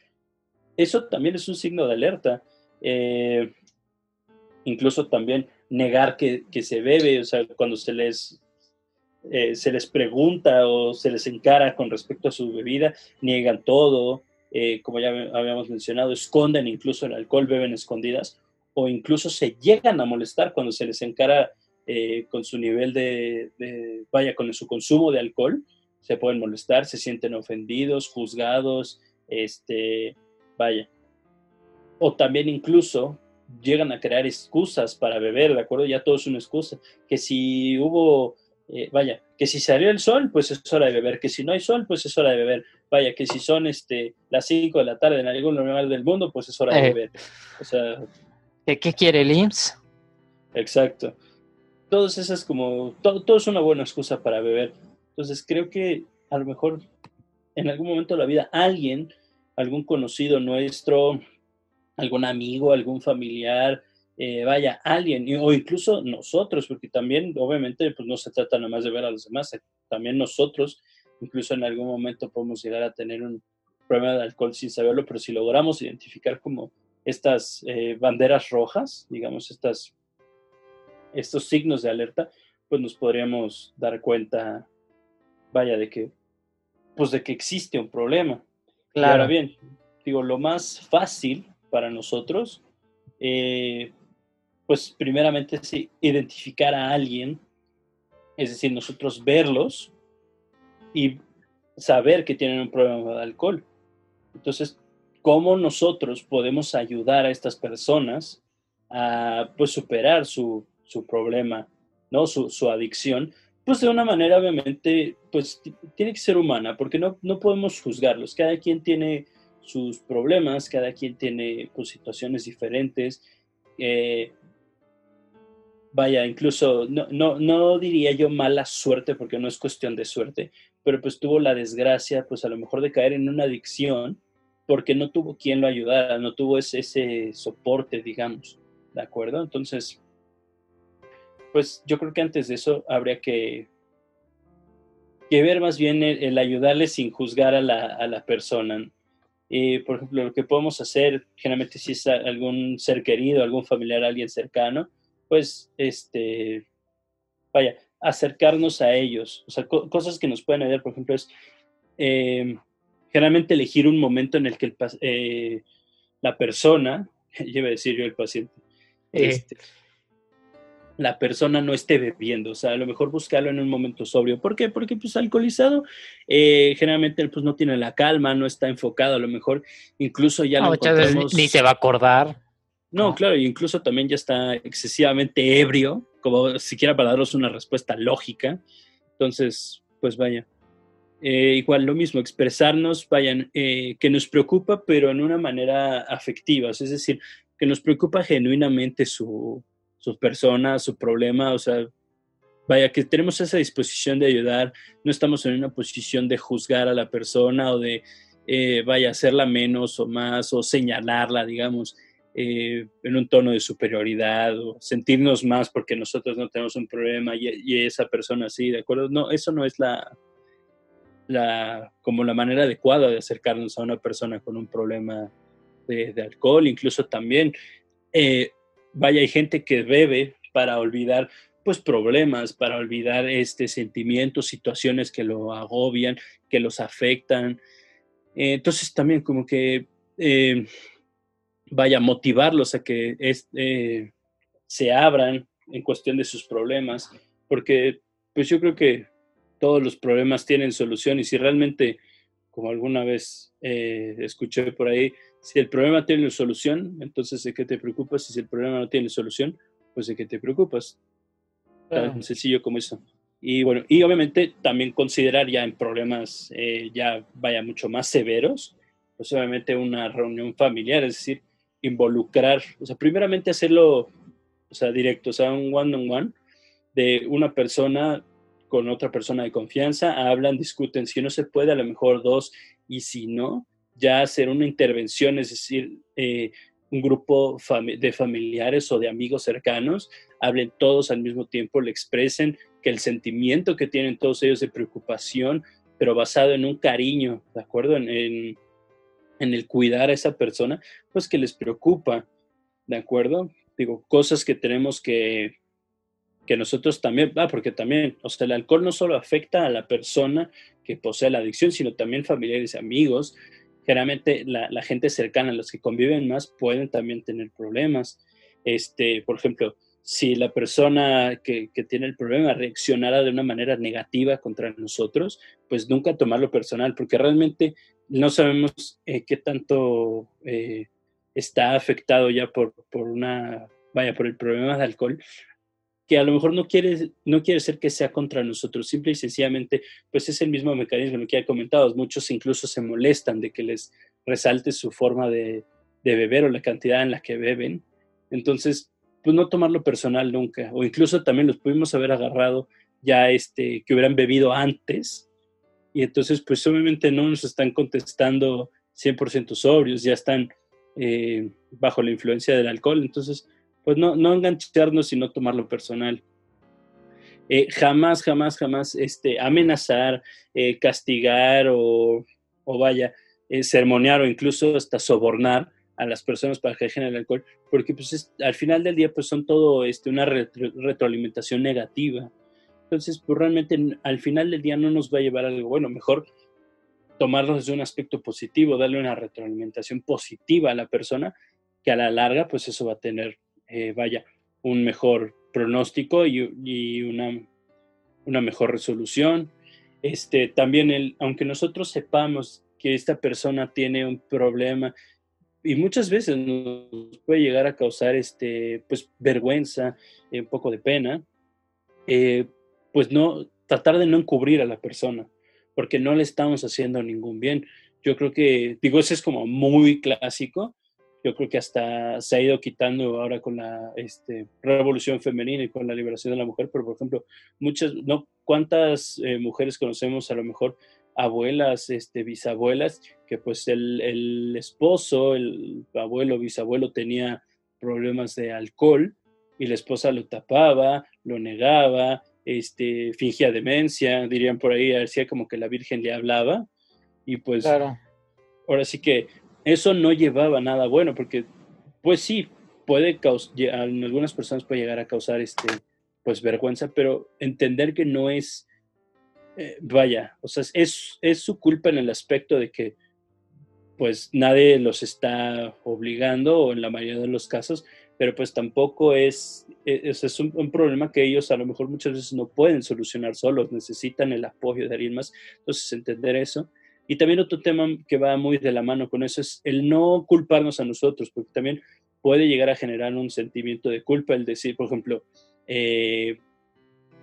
Speaker 1: eso también es un signo de alerta. Eh, incluso también negar que, se bebe, o sea, cuando se les eh, se les pregunta o se les encara con respecto a su bebida, niegan todo, eh, como ya habíamos mencionado, esconden incluso el alcohol, beben escondidas, o incluso se llegan a molestar cuando se les encara eh, con su nivel de, vaya, con su consumo de alcohol, se pueden molestar, se sienten ofendidos, juzgados, este, vaya. O también incluso llegan a crear excusas para beber, ¿de acuerdo? Ya todo es una excusa. Que si hubo, eh, vaya, que si salió el sol, pues es hora de beber. Que si no hay sol, pues es hora de beber. Vaya, que si son este, las 5 de la tarde en algún lugar del mundo, pues es hora de eh. beber. O sea...
Speaker 2: ¿Qué, quiere el IMSS?
Speaker 1: Exacto. Todas esas como, todo, todo es una buena excusa para beber. Entonces creo que a lo mejor en algún momento de la vida alguien, algún conocido nuestro, algún amigo, algún familiar, eh, vaya, alguien, o incluso nosotros, porque también obviamente pues no se trata nada más de ver a los demás, también nosotros, incluso en algún momento podemos llegar a tener un problema de alcohol sin saberlo, pero si logramos identificar como estas eh, banderas rojas, digamos, estas, estos signos de alerta, pues nos podríamos dar cuenta, vaya, de que, pues de que existe un problema. Claro. ahora bien, digo, lo más fácil para nosotros, eh, pues primeramente es identificar a alguien, es decir, nosotros verlos y saber que tienen un problema de alcohol. Entonces, ¿cómo nosotros podemos ayudar a estas personas a pues, superar su, problema, ¿no? Su, su, adicción? Pues de una manera, obviamente, pues tiene que ser humana, porque no, no podemos juzgarlos. Cada quien tiene sus problemas, cada quien tiene pues, situaciones diferentes. Eh, vaya, incluso no, no, no, diría yo mala suerte, porque no es cuestión de suerte, pero pues tuvo la desgracia, pues a lo mejor de caer en una adicción, porque no tuvo quien lo ayudara, no tuvo ese, ese soporte, digamos, ¿de acuerdo? Entonces, pues yo creo que antes de eso habría que, que ver más bien el, ayudarle sin juzgar a la, a la persona. Eh, por ejemplo, lo que podemos hacer, generalmente si es algún ser querido, algún familiar, alguien cercano, pues, este, vaya, acercarnos a ellos. O sea, cosas que nos pueden ayudar, por ejemplo, es eh, generalmente elegir un momento en el que eh, la persona, [laughs] lleva a decir yo el paciente, este, la persona no esté bebiendo, o sea, a lo mejor buscarlo en un momento sobrio. ¿Por qué? Porque pues alcoholizado eh, generalmente pues no tiene la calma, no está enfocado, a lo mejor incluso ya no,
Speaker 2: ni se va a acordar.
Speaker 1: No, claro, incluso también ya está excesivamente ebrio, como siquiera para daros una respuesta lógica. Entonces, pues vaya. Eh, igual lo mismo, expresarnos, vayan, eh, que nos preocupa, pero en una manera afectiva, es decir, que nos preocupa genuinamente su, su persona, su problema, o sea, vaya, que tenemos esa disposición de ayudar, no estamos en una posición de juzgar a la persona o de, eh, vaya, hacerla menos o más o señalarla, digamos, eh, en un tono de superioridad o sentirnos más porque nosotros no tenemos un problema y, esa persona sí, ¿de acuerdo? No, eso no es la, la, como la manera adecuada de acercarnos a una persona con un problema de, alcohol, incluso también eh, vaya, hay gente que bebe para olvidar pues problemas, para olvidar este sentimientos, situaciones que lo agobian, que los afectan. Eh, entonces también como que eh, vaya a motivarlos a que eh, se abran en cuestión de sus problemas, porque pues yo creo que todos los problemas tienen solución y si realmente, como alguna vez escuché por ahí, si el problema tiene solución, entonces ¿de qué te preocupas? Si el problema no tiene solución, pues ¿de qué te preocupas? Tan sencillo como eso. Y bueno, y obviamente también considerar ya en problemas eh, ya vaya mucho más severos, pues obviamente una reunión familiar, es decir, involucrar, o sea, primeramente hacerlo, o sea, directo, o sea, un one-on-one de una persona con otra persona de confianza, hablan, discuten, si no se puede, a lo mejor dos, y si no, ya hacer una intervención, es decir, eh, un grupo de familiares o de amigos cercanos, hablen todos al mismo tiempo, le expresen que el sentimiento que tienen todos ellos de preocupación, pero basado en un cariño, ¿de acuerdo? En, en, el cuidar a esa persona, pues que les preocupa, ¿de acuerdo? Digo, cosas que tenemos que, que nosotros también, ah, porque también, o sea, el alcohol no solo afecta a la persona que posee la adicción, sino también familiares amigos. Generalmente la, gente cercana, los que conviven más, pueden también tener problemas. Este, por ejemplo, si la persona que, tiene el problema reaccionara de una manera negativa contra nosotros, pues nunca tomarlo personal, porque realmente no sabemos eh, qué tanto eh, está afectado ya por, por, una, vaya, por el problema de alcohol, que a lo mejor no quiere, no quiere ser que sea contra nosotros, simple y sencillamente, pues es el mismo mecanismo que ya comentado, muchos incluso se molestan de que les resalte su forma de, de beber o la cantidad en la que beben, entonces pues no tomarlo personal nunca, o incluso también los pudimos haber agarrado ya este, que hubieran bebido antes, y entonces pues obviamente no nos están contestando 100% sobrios, ya están eh, bajo la influencia del alcohol, entonces pues no, no engancharnos y no tomarlo personal. Eh, jamás, jamás, jamás este, amenazar, eh, castigar o, vaya, sermonear o incluso hasta sobornar a las personas para que dejen el alcohol, porque pues al final del día pues son todo este, una retroalimentación negativa. Entonces, pues realmente al final del día no nos va a llevar algo bueno, mejor tomarlo desde un aspecto positivo, darle una retroalimentación positiva a la persona, que a la larga pues eso va a tener, eh, vaya, un mejor pronóstico y, una, una mejor resolución. Este, también el, aunque nosotros sepamos que esta persona tiene un problema y muchas veces nos puede llegar a causar este, pues, vergüenza, un poco de pena, eh, pues no, tratar de no encubrir a la persona, porque no le estamos haciendo ningún bien. Yo creo que, digo, eso es como muy clásico, yo creo que hasta se ha ido quitando ahora con la este, revolución femenina y con la liberación de la mujer, pero por ejemplo, muchas, ¿no? ¿Cuántas eh, mujeres conocemos a lo mejor abuelas, este, bisabuelas, que pues el, esposo, el abuelo, bisabuelo tenía problemas de alcohol y la esposa lo tapaba, lo negaba, este, fingía demencia, dirían por ahí, decía como que la Virgen le hablaba y pues ahora sí que eso no llevaba nada bueno porque pues sí, puede causar, en algunas personas puede llegar a causar este, pues vergüenza, pero entender que no es eh, vaya, o sea, es, es su culpa en el aspecto de que pues nadie los está obligando o en la mayoría de los casos, pero pues tampoco es, e, es, es un, problema que ellos a lo mejor muchas veces no pueden solucionar solos, necesitan el apoyo de alguien más, entonces entender eso. Y también otro tema que va muy de la mano con eso es el no culparnos a nosotros, porque también puede llegar a generar un sentimiento de culpa, el decir, por ejemplo, eh,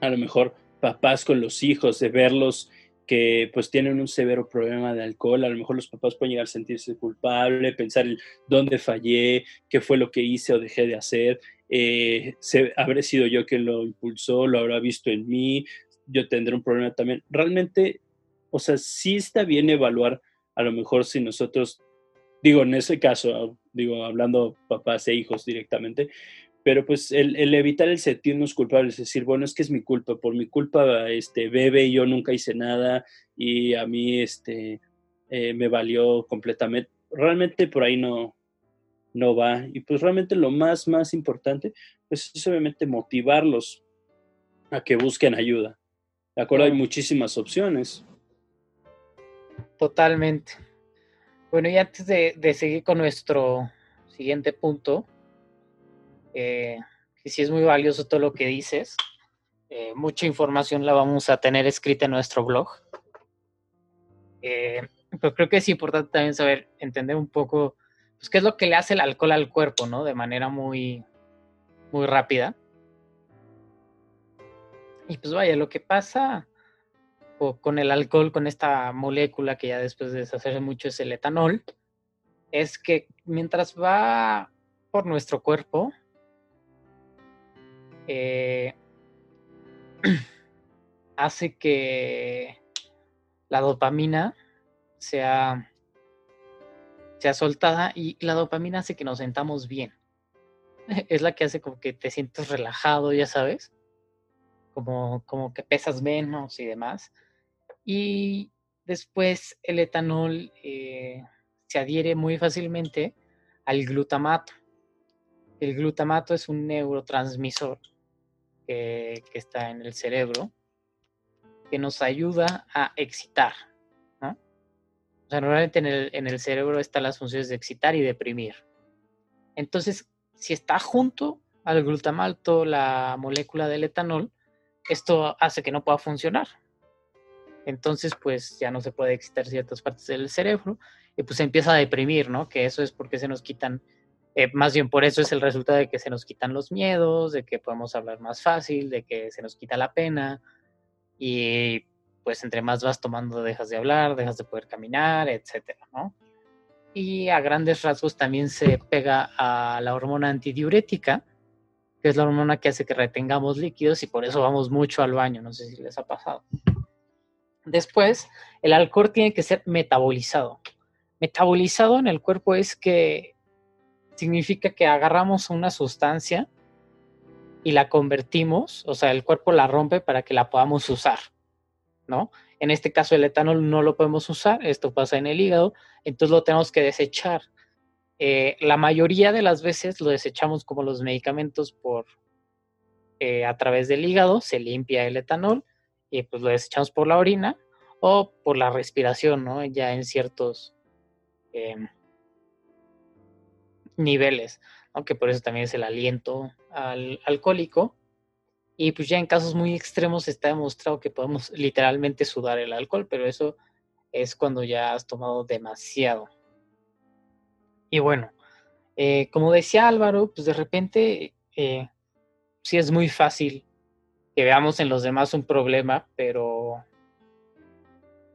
Speaker 1: a lo mejor papás con los hijos, de verlos que pues tienen un severo problema de alcohol, a lo mejor los papás pueden llegar a sentirse culpables, pensar dónde fallé, qué fue lo que hice o dejé de hacer, eh, se, habré sido yo quien lo impulsó, lo habrá visto en mí, yo tendré un problema también. Realmente, o sea, sí está bien evaluar a lo mejor si nosotros, digo, en ese caso, digo, hablando papás e hijos directamente, pero pues el, evitar el sentirnos culpables, es decir, bueno, es que es mi culpa, por mi culpa este, bebe y yo nunca hice nada y a mí este, eh, me valió completamente. Realmente por ahí no, no va. Y pues realmente lo más, más importante, pues es obviamente motivarlos a que busquen ayuda. De acuerdo, hay muchísimas opciones.
Speaker 2: Totalmente. Bueno, y antes de, de seguir con nuestro siguiente punto, eh, que sí es muy valioso todo lo que dices. Eh, mucha información la vamos a tener escrita en nuestro blog. Eh, pero creo que es importante también saber, entender un poco, pues, qué es lo que le hace el alcohol al cuerpo, ¿no? De manera muy, muy rápida. Y pues vaya, lo que pasa con el alcohol, con esta molécula que ya después de deshacerse mucho es el etanol, es que mientras va por nuestro cuerpo, eh, [clears throat] hace que la dopamina sea, sea soltada y la dopamina hace que nos sentamos bien. [laughs] Es la que hace como que te sientes relajado, ya sabes, como, como que pesas menos y demás. Y después el etanol eh, se adhiere muy fácilmente al glutamato. El glutamato es un neurotransmisor que, está en el cerebro que nos ayuda a excitar, ¿no? O sea, normalmente en el, en el cerebro están las funciones de excitar y deprimir. Entonces, si está junto al glutamalto la molécula del etanol, esto hace que no pueda funcionar. Entonces, pues ya no se puede excitar ciertas partes del cerebro y pues se empieza a deprimir, ¿no? Que eso es porque se nos quitan, eh, más bien por eso es el resultado de que se nos quitan los miedos, de que podemos hablar más fácil, de que se nos quita la pena y pues entre más vas tomando dejas de hablar, dejas de poder caminar, etcétera, ¿no? Y a grandes rasgos también se pega a la hormona antidiurética, que es la hormona que hace que retengamos líquidos y por eso vamos mucho al baño, no sé si les ha pasado. Después, el alcohol tiene que ser metabolizado. Metabolizado en el cuerpo es que significa que agarramos una sustancia y la convertimos, o sea, el cuerpo la rompe para que la podamos usar, ¿no? En este caso el etanol no lo podemos usar, esto pasa en el hígado, entonces lo tenemos que desechar. Eh, la mayoría de las veces lo desechamos como los medicamentos por eh, a través del hígado, se limpia el etanol y pues lo desechamos por la orina o por la respiración, ¿no? Ya en ciertos em, niveles, aunque por eso también es el aliento al, alcohólico. Y pues ya en casos muy extremos está demostrado que podemos literalmente sudar el alcohol, pero eso es cuando ya has tomado demasiado. Y bueno, eh, como decía Álvaro, pues de repente eh, sí es muy fácil que veamos en los demás un problema, pero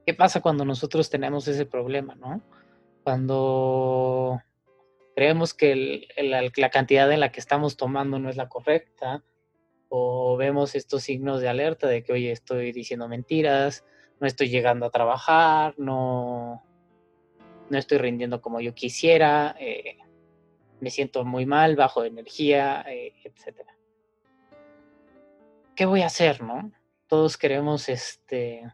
Speaker 2: ¿qué pasa cuando nosotros tenemos ese problema, no? Cuando creemos que la cantidad en la que estamos tomando no es la correcta, o vemos estos signos de alerta de que, oye, estoy diciendo mentiras, no estoy llegando a trabajar, no, no estoy rindiendo como yo quisiera, eh, me siento muy mal, bajo de energía, eh, etcétera. ¿Qué voy a hacer, no? Todos queremos este,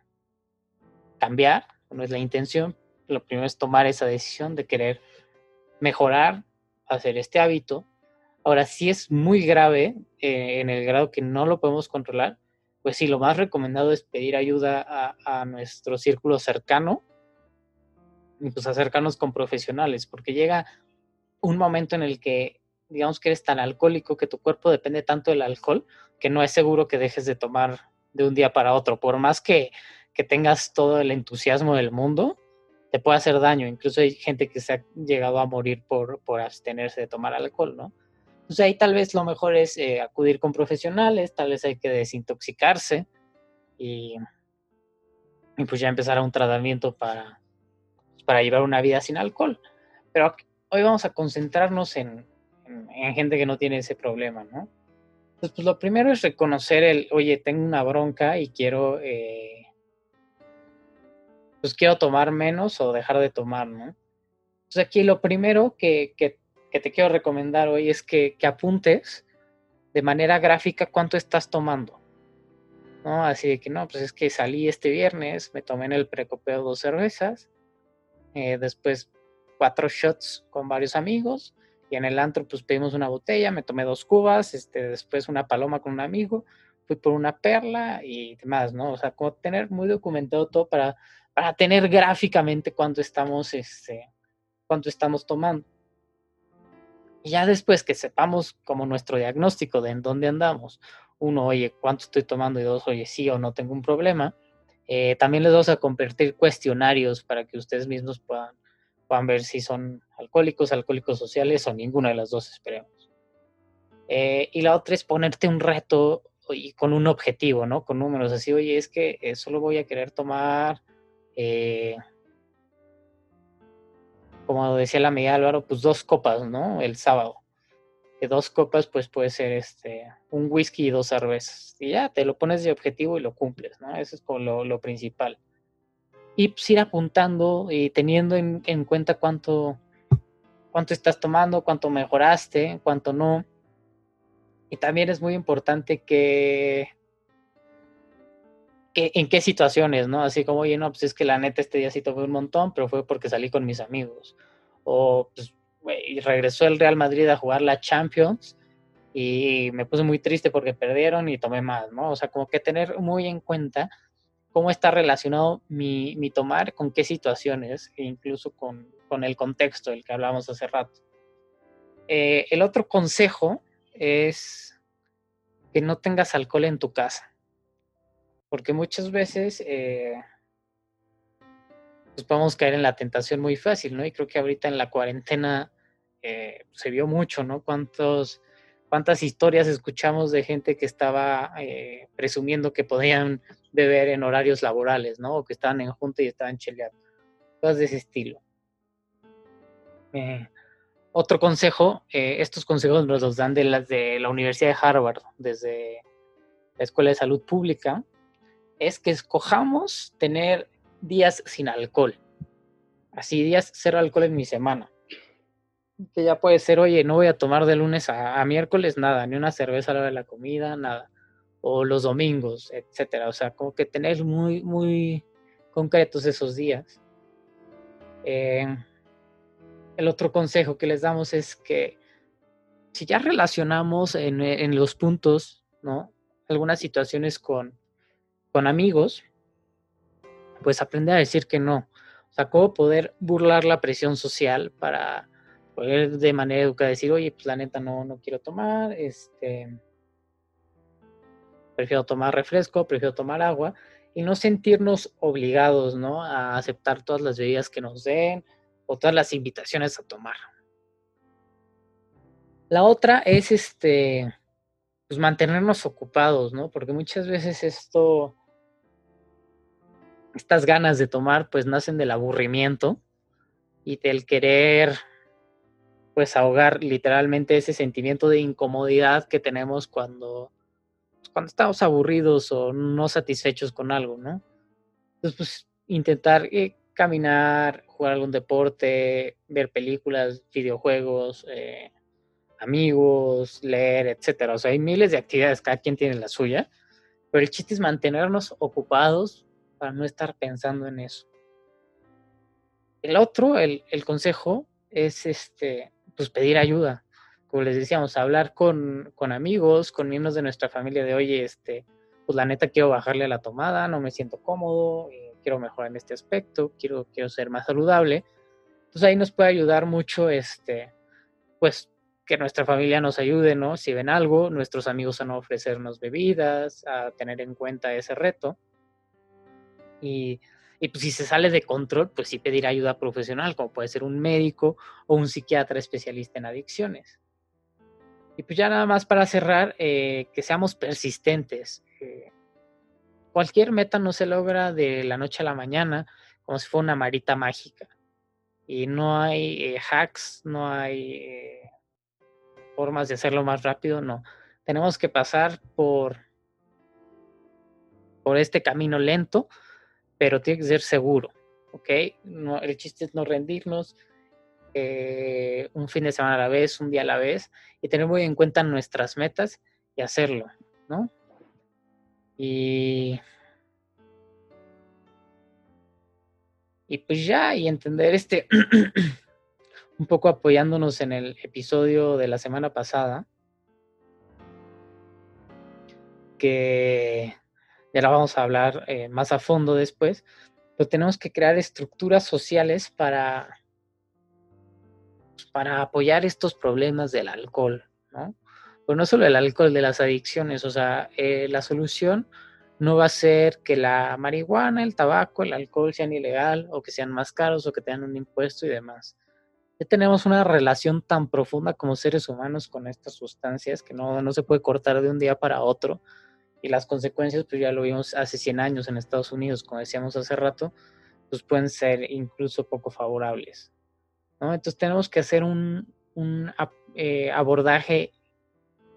Speaker 2: cambiar, no es la intención. Lo primero es tomar esa decisión de querer mejorar, hacer este hábito. Ahora, si es muy grave, eh, en el grado que no lo podemos controlar, pues sí, lo más recomendado es pedir ayuda a, a nuestro círculo cercano y pues acercarnos con profesionales, porque llega un momento en el que digamos que eres tan alcohólico que tu cuerpo depende tanto del alcohol que no es seguro que dejes de tomar de un día para otro. Por más que, tengas todo el entusiasmo del mundo, te puede hacer daño. Incluso hay gente que se ha llegado a morir por, por abstenerse de tomar alcohol, ¿no? Entonces ahí tal vez lo mejor es eh, acudir con profesionales, tal vez hay que desintoxicarse y, y pues ya empezar a un tratamiento para, para llevar una vida sin alcohol. Pero hoy vamos a concentrarnos en, en gente que no tiene ese problema, ¿no? Entonces, pues lo primero es reconocer el, oye, tengo una bronca y quiero, eh, pues quiero tomar menos o dejar de tomar, ¿no? Entonces aquí lo primero que, te quiero recomendar hoy es que, apuntes de manera gráfica cuánto estás tomando. ¿no? Así de que no, pues es que salí este viernes, me tomé en el precopeo dos cervezas, eh, después cuatro shots con varios amigos, y en el antro, pues pedimos una botella, me tomé dos cubas, este, después una paloma con un amigo, fui por una perla y demás, ¿no? O sea, como tener muy documentado todo para, para tener gráficamente cuánto estamos, este, cuánto estamos tomando. Y ya después que sepamos como nuestro diagnóstico de en dónde andamos, uno, oye, cuánto estoy tomando y dos, oye, sí o no tengo un problema, eh, también les vamos a compartir cuestionarios para que ustedes mismos puedan puedan ver si son alcohólicos, alcohólicos sociales o ninguna de las dos, esperemos. Eh, y la otra es ponerte un reto y con un objetivo, ¿no? Con números, así, oye, es que eh, solo voy a querer tomar, eh, como decía la amiga Álvaro, pues dos copas, ¿no? El sábado. De dos copas, pues puede ser este, un whisky y dos cervezas. Y ya, te lo pones de objetivo y lo cumples, ¿no? Eso es como lo, lo principal y pues ir apuntando y teniendo en, cuenta cuánto, cuánto estás tomando, cuánto mejoraste, cuánto no. Y también es muy importante que, que, en qué situaciones, ¿no? Así como, oye, no, pues es que la neta este día sí tomé un montón, pero fue porque salí con mis amigos. O, pues, güey, regresó el Real Madrid a jugar la Champions y me puse muy triste porque perdieron y tomé más, ¿no? O sea, como que tener muy en cuenta cómo está relacionado mi, tomar con qué situaciones e incluso con, con, el contexto del que hablamos hace rato. Eh, el otro consejo es que no tengas alcohol en tu casa, porque muchas veces eh, pues podemos caer en la tentación muy fácil, ¿no? Y creo que ahorita en la cuarentena eh, se vio mucho, ¿no? Cuántos cuántas historias escuchamos de gente que estaba eh, presumiendo que podían beber en horarios laborales, ¿no? O que estaban en junta y estaban cheleando. Cosas de ese estilo. Eh, otro consejo, eh, estos consejos nos los dan de, las de la Universidad de Harvard, desde la Escuela de Salud Pública, es que escojamos tener días sin alcohol. Así, días cero alcohol en mi semana que ya puede ser, oye, no voy a tomar de lunes a, miércoles nada, ni una cerveza a la hora de la comida, nada. O los domingos, etcétera. O sea, como que tener muy, muy concretos esos días. Eh, el otro consejo que les damos es que si ya relacionamos en, en los puntos, ¿no? Algunas situaciones con, con amigos, pues aprende a decir que no. O sea, cómo poder burlar la presión social para poder de manera educada decir, oye, pues la neta no, no quiero tomar, este, prefiero tomar refresco, prefiero tomar agua, y no sentirnos obligados, ¿no? A aceptar todas las bebidas que nos den o todas las invitaciones a tomar. La otra es este, pues mantenernos ocupados, ¿no? Porque muchas veces esto, estas ganas de tomar, pues nacen del aburrimiento y del querer pues ahogar literalmente ese sentimiento de incomodidad que tenemos cuando, pues, cuando estamos aburridos o no satisfechos con algo, ¿no? Entonces, pues intentar eh, caminar, jugar algún deporte, ver películas, videojuegos, eh, amigos, leer, etcétera. O sea, hay miles de actividades, cada quien tiene la suya, pero el chiste es mantenernos ocupados para no estar pensando en eso. El otro, el, el consejo, es este pues pedir ayuda. Como les decíamos, hablar con, con amigos, con miembros de nuestra familia de, oye, este, pues la neta quiero bajarle a la tomada, no me siento cómodo, eh, quiero mejorar en este aspecto, quiero, quiero ser más saludable. Entonces ahí nos puede ayudar mucho, este, pues que nuestra familia nos ayude, ¿no? Si ven algo, nuestros amigos a no ofrecernos bebidas, a tener en cuenta ese reto. Y y pues si se sale de control, pues sí pedir ayuda profesional, como puede ser un médico o un psiquiatra especialista en adicciones. Y pues ya nada más para cerrar, eh, que seamos persistentes. Eh, cualquier meta no se logra de la noche a la mañana, como si fuera una marita mágica. Y no hay eh, hacks, no hay formas de hacerlo más rápido, no. Tenemos que pasar por, por este camino lento pero tiene que ser seguro, ¿ok? No, el chiste es no rendirnos, eh, un fin de semana a la vez, un día a la vez, y tener muy en cuenta nuestras metas y hacerlo, ¿no? Y, y pues ya, y entender este, [clears throat] un poco apoyándonos en el episodio de la semana pasada, que ya la vamos a hablar eh, más a fondo después, pero tenemos que crear estructuras sociales para, pues, para apoyar estos problemas del alcohol, ¿no? Pero no solo el alcohol, de las adicciones, o sea, eh, la solución no va a ser que la marihuana, el tabaco, el alcohol sean ilegal o que sean más caros o que tengan un impuesto y demás. Ya tenemos una relación tan profunda como seres humanos con estas sustancias que no, no se puede cortar de un día para otro y las consecuencias, pues ya lo vimos hace 100 años en Estados Unidos, como decíamos hace rato, pues pueden ser incluso poco favorables. Entonces tenemos que hacer un, un eh, abordaje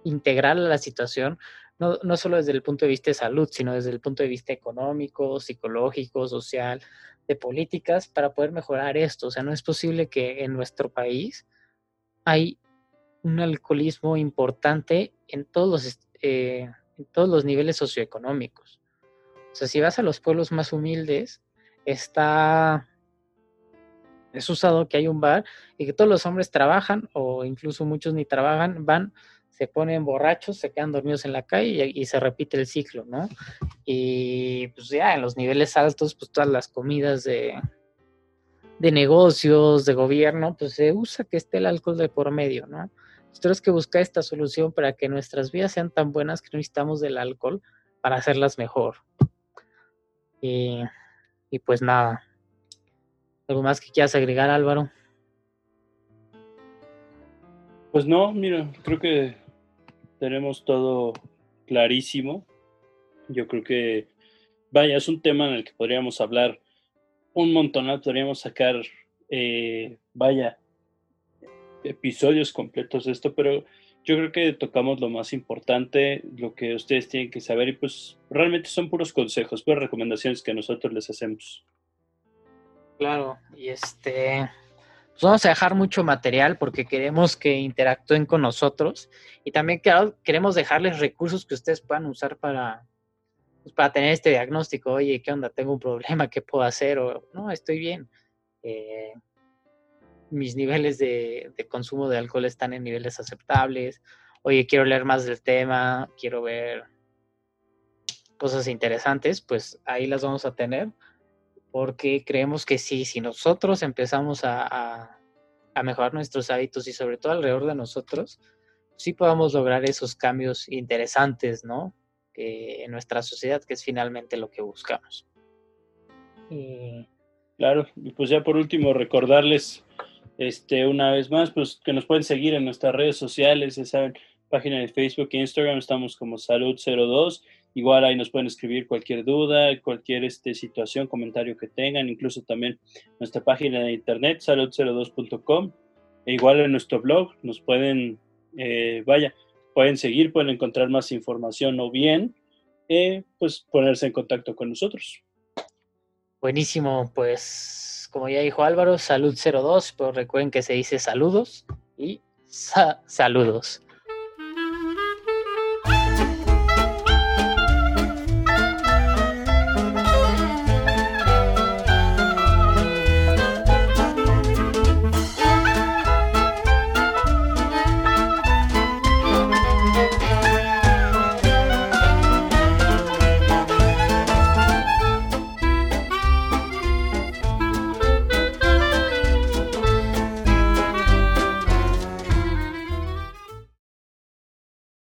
Speaker 2: integral a la situación, no, no solo desde el punto de vista de salud, sino desde el punto de vista económico, psicológico, social, de políticas, para poder mejorar esto. O sea, no es posible que en nuestro país hay un alcoholismo importante en todos los... Eh, todos los niveles socioeconómicos. O sea, si vas a los pueblos más humildes, está es usado que hay un bar y que todos los hombres trabajan o incluso muchos ni trabajan, van, se ponen borrachos, se quedan dormidos en la calle y, se repite el ciclo, ¿no? Y pues ya en los niveles altos, pues todas las comidas de, de negocios, de gobierno, pues se usa que esté el alcohol de por medio, ¿no? Nosotros que buscar esta solución para que nuestras vidas sean tan buenas que no necesitamos del alcohol para hacerlas mejor. Y, y pues nada. ¿Algo más que quieras agregar, Álvaro?
Speaker 1: Pues no, mira, creo que tenemos todo clarísimo. Yo creo que, vaya, es un tema en el que podríamos hablar un montón, podríamos sacar, eh, vaya, episodios completos de esto, pero yo creo que tocamos lo más importante, lo que ustedes tienen que saber y pues realmente son puros consejos, puras recomendaciones que nosotros les hacemos.
Speaker 2: Claro, y este, pues vamos a dejar mucho material porque queremos que interactúen con nosotros y también queremos dejarles recursos que ustedes puedan usar para, pues, para tener este diagnóstico. Oye, ¿qué onda? Tengo un problema, ¿qué puedo hacer? O no, estoy bien. Eh, mis niveles de, consumo de alcohol están en niveles aceptables. Oye, quiero leer más del tema, quiero ver cosas interesantes, pues ahí las vamos a tener porque creemos que sí, si nosotros empezamos a, mejorar nuestros hábitos y sobre todo alrededor de nosotros, sí podamos lograr esos cambios interesantes, ¿no? Que en nuestra sociedad, que es finalmente lo que buscamos.
Speaker 1: Claro, y pues ya por último recordarles este, una vez más, pues que nos pueden seguir en nuestras redes sociales, ya saben, página de Facebook e Instagram, estamos como Salud02 Igual ahí nos pueden escribir cualquier duda, cualquier este, situación, comentario que tengan, incluso también nuestra página de internet, salud02.com. E igual en nuestro blog nos pueden, eh, vaya, pueden seguir, pueden encontrar más información o bien, eh, pues ponerse en contacto con nosotros.
Speaker 2: Buenísimo, pues como ya dijo Álvaro, salud 02, pero recuerden que se dice saludos y saludos.